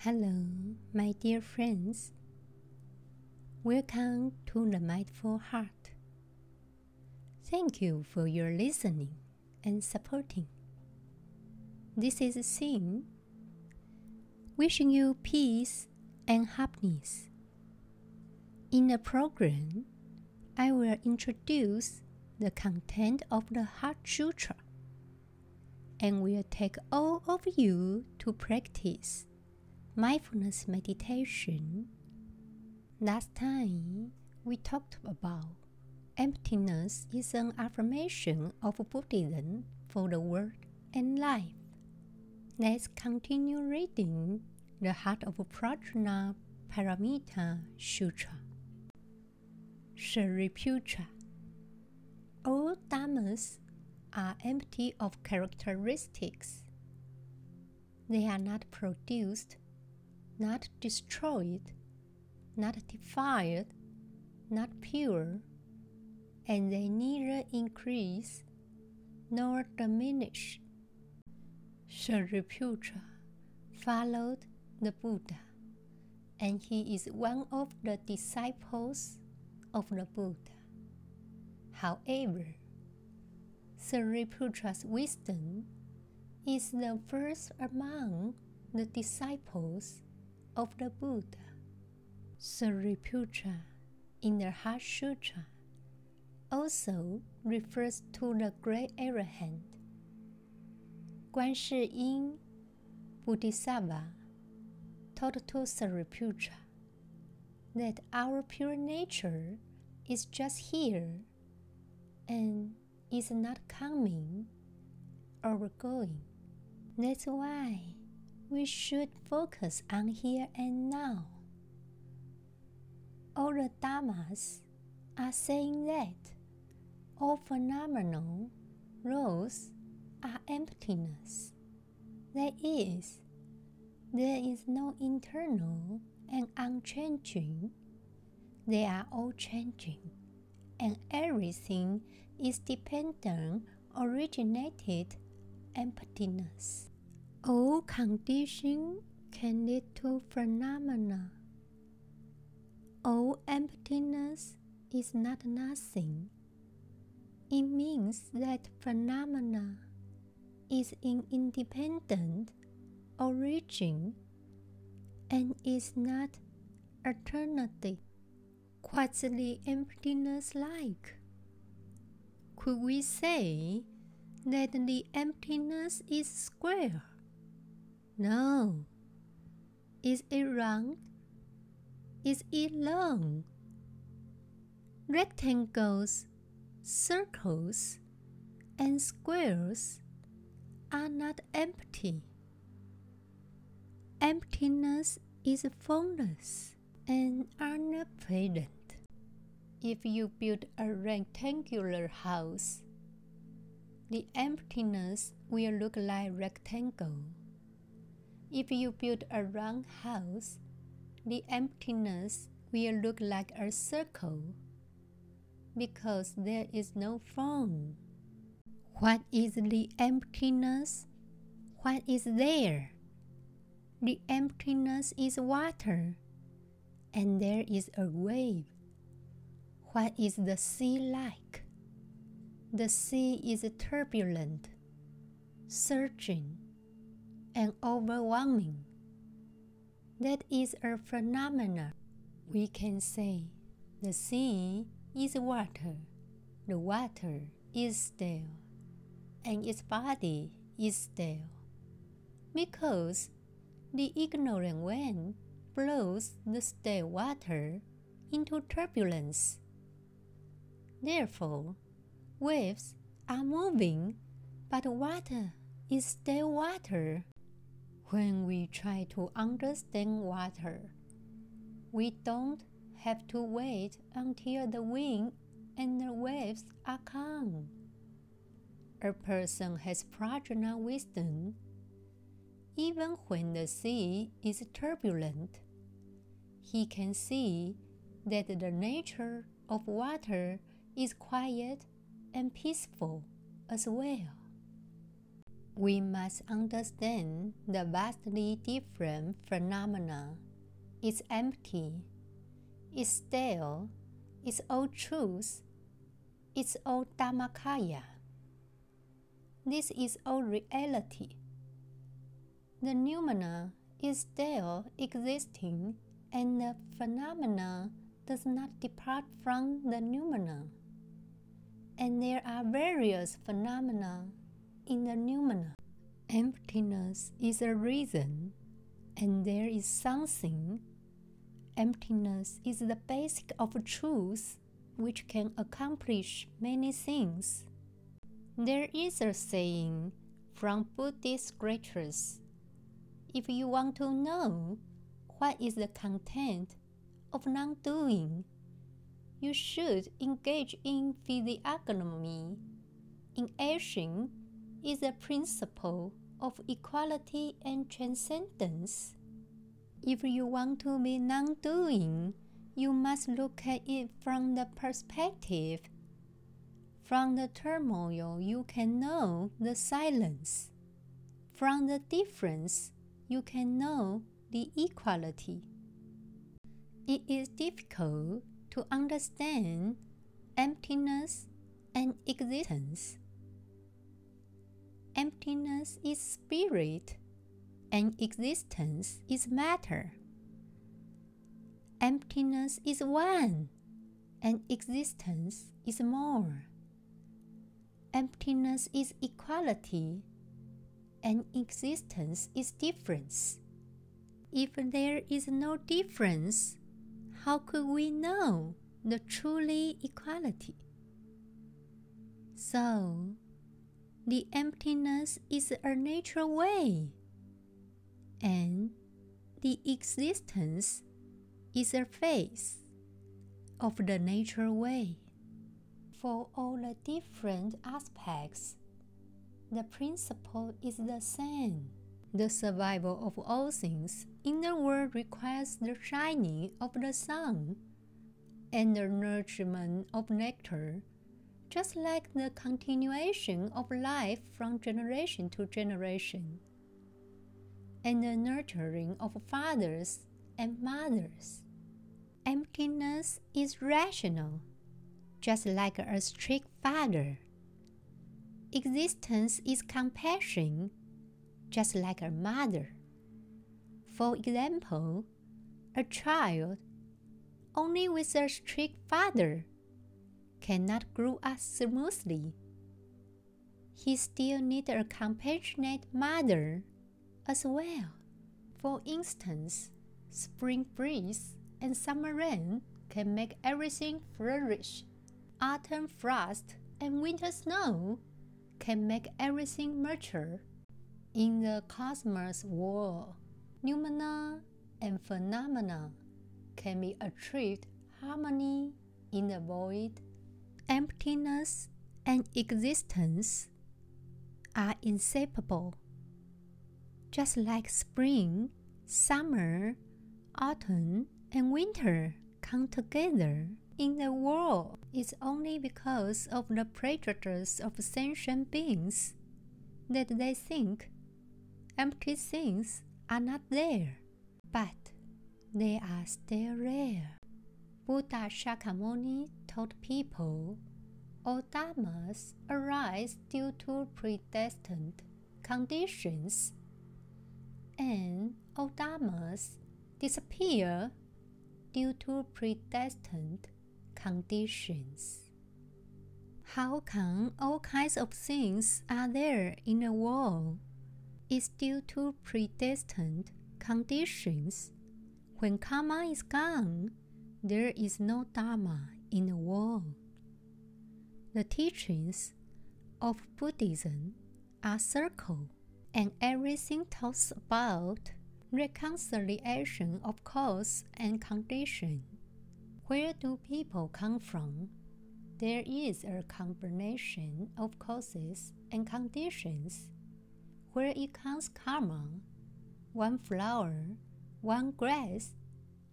Hello, my dear friends. Welcome to the Mindful Heart. Thank you for your listening and supporting. This is Xin, wishing you peace and happiness. In the program, I will introduce the content of the Heart Sutra and will take all of you to practice mindfulness meditation. Last time we talked about emptiness is an affirmation of Buddhism for the world and life. Let's continue reading the Heart of Prajna Paramita Sutra. Shariputra. All dhammas are empty of characteristics. They are not produced, not destroyed, not defiled, not pure, and they neither increase nor diminish. Shariputra followed the Buddha, and he is one of the disciples of the Buddha. However, Sariputra's wisdom is the first among the disciples of the Buddha. Sariputra in the Heart also refers to the great arahant. Guan Yin Bodhisattva taught to Sariputra that our pure nature is just here and is not coming or going. That's why we should focus on here and now. All the Dhammas are saying that all phenomenal laws are emptiness. That is, there is no internal and unchanging. They are all changing, and everything is dependent, originated emptiness. Oh, All condition can lead to phenomena. All emptiness is not nothing. It means that phenomena is in independent origin and is not eternity. What's the emptiness like? Could we say that the emptiness is square? No. Is it round? Is it long? Rectangles, circles, and squares are not empty. Emptiness is formless and unpresent. If you build a rectangular house, the emptiness will look like rectangle. If you build a round house, the emptiness will look like a circle because there is no form. What is the emptiness? What is there? The emptiness is water, and there is a wave. What is the sea like? The sea is turbulent, surging, and overwhelming. That is a phenomenon. We can say the sea is water, the water is still, and its body is still. Because the ignorant wind blows the still water into turbulence. Therefore, waves are moving, but water is still water. When we try to understand water, we don't have to wait until the wind and the waves are calm. A person has prajna wisdom even when the sea is turbulent. He can see that the nature of water is quiet and peaceful as well. We must understand the vastly different phenomena. It's empty, it's stale, it's all truth, it's all Dhammakaya. This is all reality. The noumena is still existing, and the phenomena does not depart from the noumena. And there are various phenomena in the noumena. Emptiness is a reason, and there is something. Emptiness is the basic of truth which can accomplish many things. There is a saying from Buddhist scriptures if you want to know what is the content of non doing, you should engage in physiognomy. In action is a principle of equality and transcendence. If you want to be non doing, you must look at it from the perspective. From the turmoil, you can know the silence. From the difference, you can know the equality. It is difficult to understand emptiness and existence. Emptiness is spirit, and existence is matter. Emptiness is one, and existence is more. Emptiness is equality, and existence is difference. If there is no difference, how could we know the truly equality? So, the emptiness is a natural way, and the existence is a phase of the natural way. For all the different aspects the principle is the same. The survival of all things in the world requires the shining of the sun and the nourishment of nectar, just like the continuation of life from generation to generation, and the nurturing of fathers and mothers. Emptiness is rational, just like a strict father Existence is compassion, just like a mother. For example, a child only with a strict father cannot grow up smoothly. He still needs a compassionate mother as well. For instance, spring breeze and summer rain can make everything flourish. Autumn frost and winter snow can make everything mature. In the cosmos world, noumena and phenomena can be achieved harmony in the void. Emptiness and existence are inseparable. Just like spring, summer, autumn, and winter come together in the world it's only because of the prejudice of sentient beings that they think empty things are not there, but they are still there. Buddha Shakyamuni told people all dharmas arise due to predestined conditions, and all dharmas disappear due to predestined conditions. How come all kinds of things are there in the world? It's due to predestined conditions. When karma is gone, there is no dharma in the world. The teachings of Buddhism are circle, and everything talks about reconciliation of cause and condition. Where do people come from? There is a combination of causes and conditions. Where it comes karma, one flower, one grass,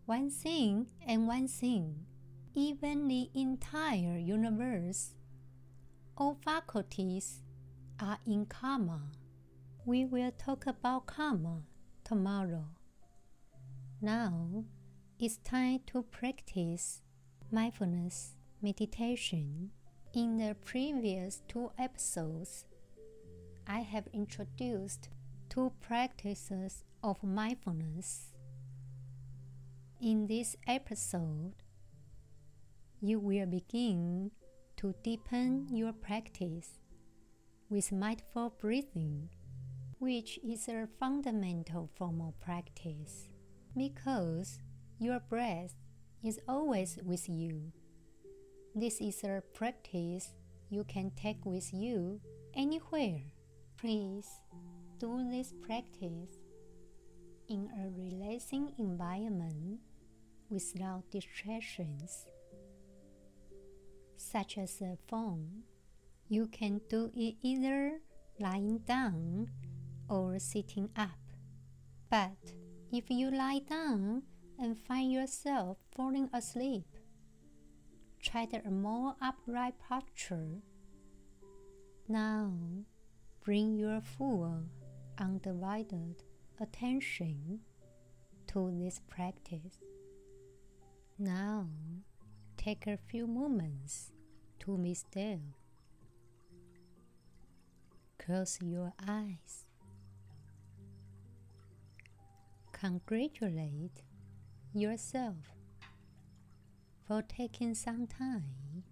one thing and one thing, even the entire universe. All faculties are in karma. We will talk about karma tomorrow. Now it's time to practice mindfulness meditation. In the previous two episodes, I have introduced two practices of mindfulness. In this episode, you will begin to deepen your practice with mindful breathing which is a fundamental form of practice because your breath is always with you. This is a practice you can take with you anywhere. Please do this practice in a relaxing environment without distractions, such as a phone. You can do it either lying down or sitting up. But if you lie down and find yourself falling asleep, try a more upright posture. Now, bring your full, undivided attention to this practice. Now, take a few moments to be still. Close your eyes congratulate yourself for taking some time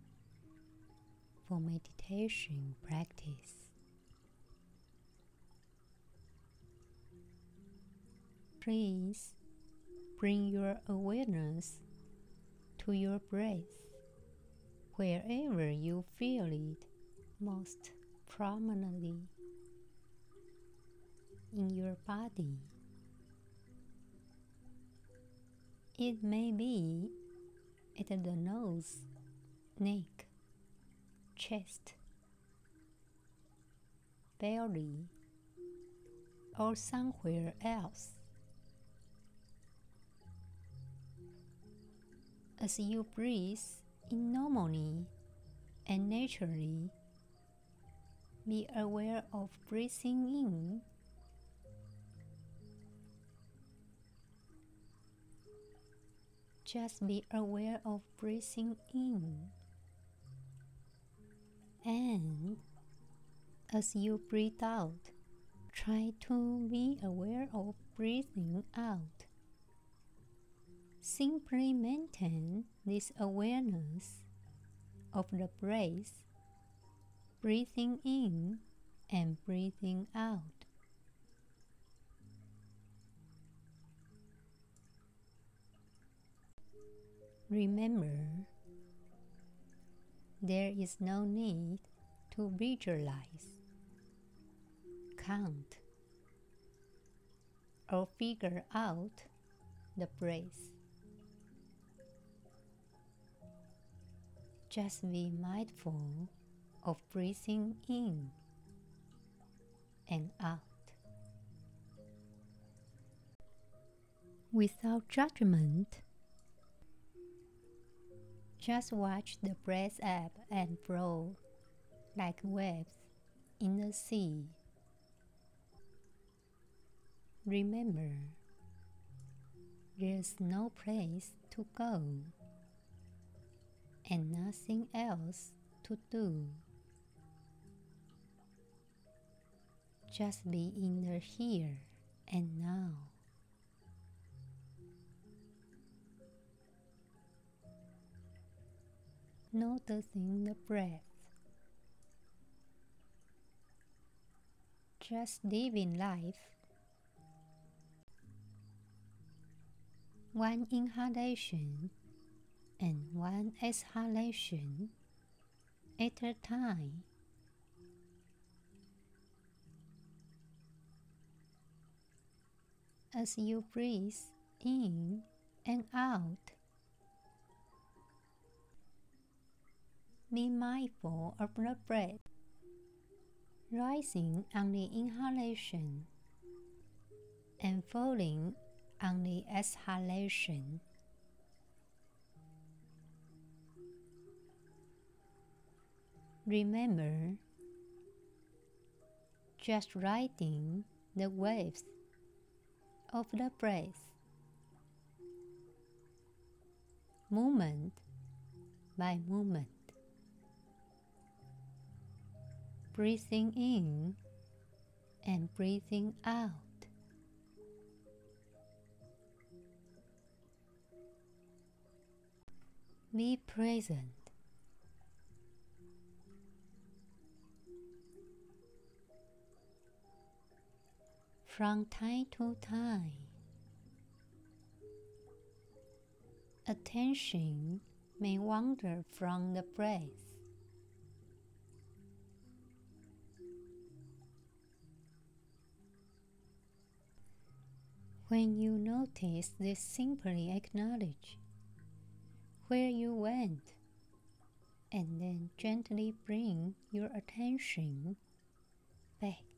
for meditation practice. Please bring your awareness to your breath wherever you feel it most prominently in your body. It may be at the nose, neck, chest, belly, or somewhere else. As you breathe in normally and naturally, be aware of breathing in Just be aware of breathing in. And as you breathe out, try to be aware of breathing out. Simply maintain this awareness of the breath, breathing in and breathing out. Remember, there is no need to visualize, count, or figure out the breath. Just be mindful of breathing in and out. Without judgment, just watch the breath ebb and flow like waves in the sea. Remember, there's no place to go and nothing else to do. Just be in the here and now. noticing the breath. Just living life. One inhalation and one exhalation at a time. As you breathe in and out, Be mindful of the breath rising on the inhalation and falling on the exhalation. Remember, just riding the waves of the breath, moment by moment, breathing in and breathing out. Be present. From time to time, attention may wander from the breath. When you notice this, simply acknowledge where you went and then gently bring your attention back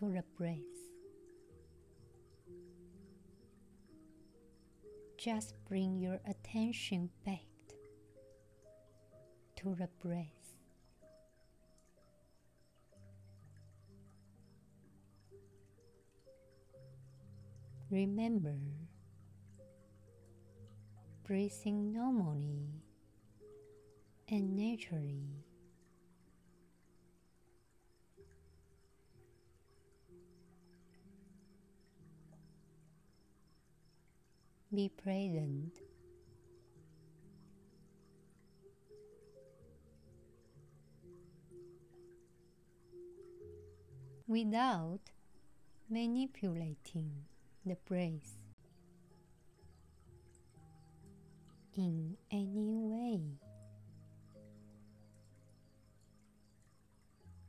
to the breath. Just bring your attention back to the breath. Remember, breathing normally and naturally. Be present. Without manipulating the breath in any way.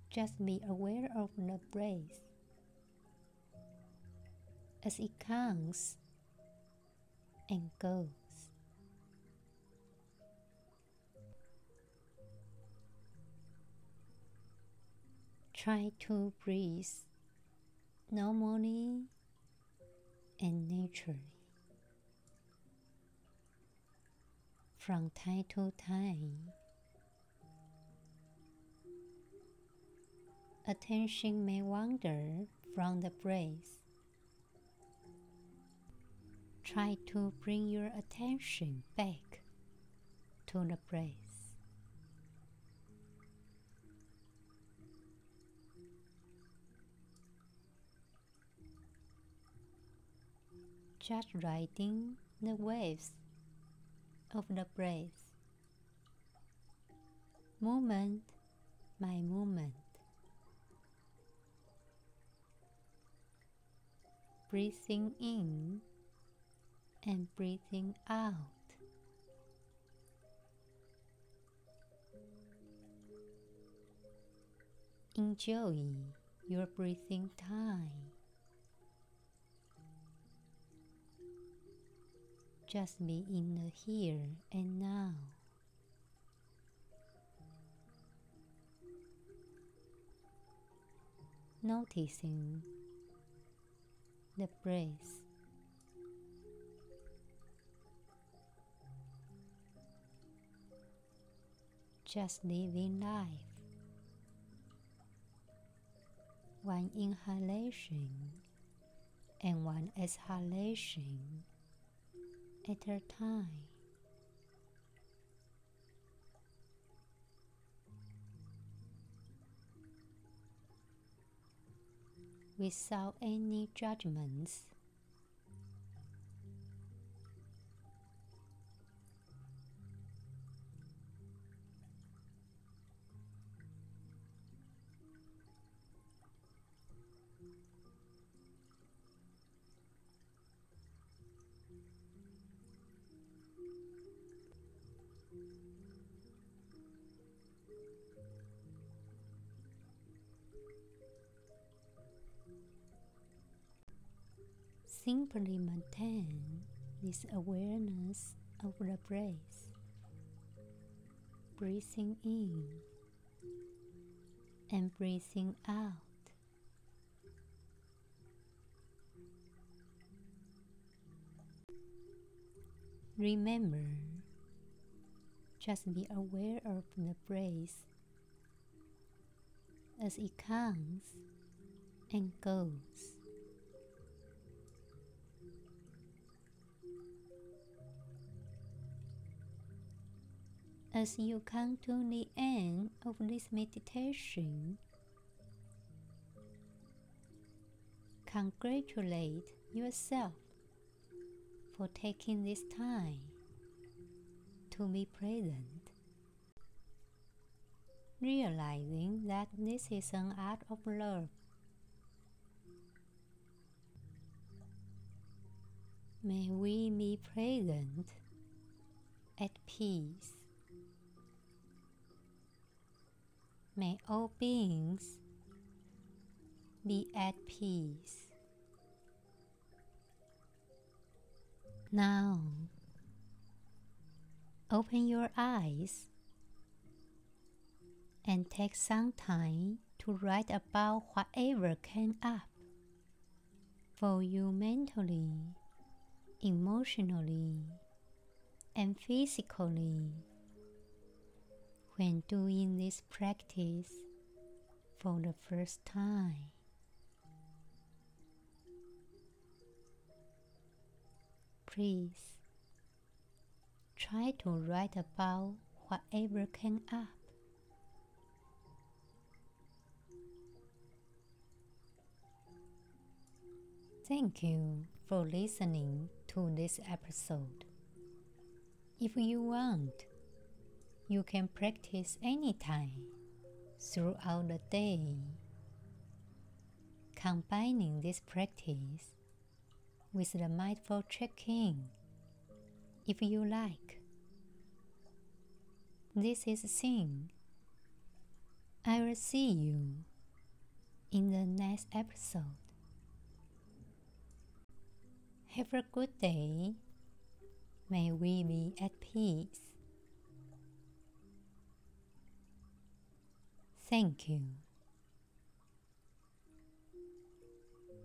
Just be aware of the breath as it comes and goes. Try to breathe normally and naturally. From time to time, attention may wander from the breath. Try to bring your attention back to the breath. just riding the waves of the breath, moment by moment. Breathing in and breathing out. Enjoy your breathing time. Just be in the here and now. Noticing the breath. Just living life. One inhalation and one exhalation at a time. Without any judgments. Simply maintain this awareness of the breath, breathing in and breathing out. Remember, just be aware of the breath as it comes and goes. As you come to the end of this meditation, congratulate yourself for taking this time to be present, realizing that this is an art of love. May we be present at peace. May all beings be at peace. Now, open your eyes and take some time to write about whatever came up for you mentally, emotionally, and physically when doing this practice for the first time. Please try to write about whatever came up. Thank you for listening to this episode. If you want, you can practice anytime throughout the day. Combining this practice with the mindful check-in if you like. This is Xin. I will see you in the next episode. Have a good day. May we be at peace. Thank you.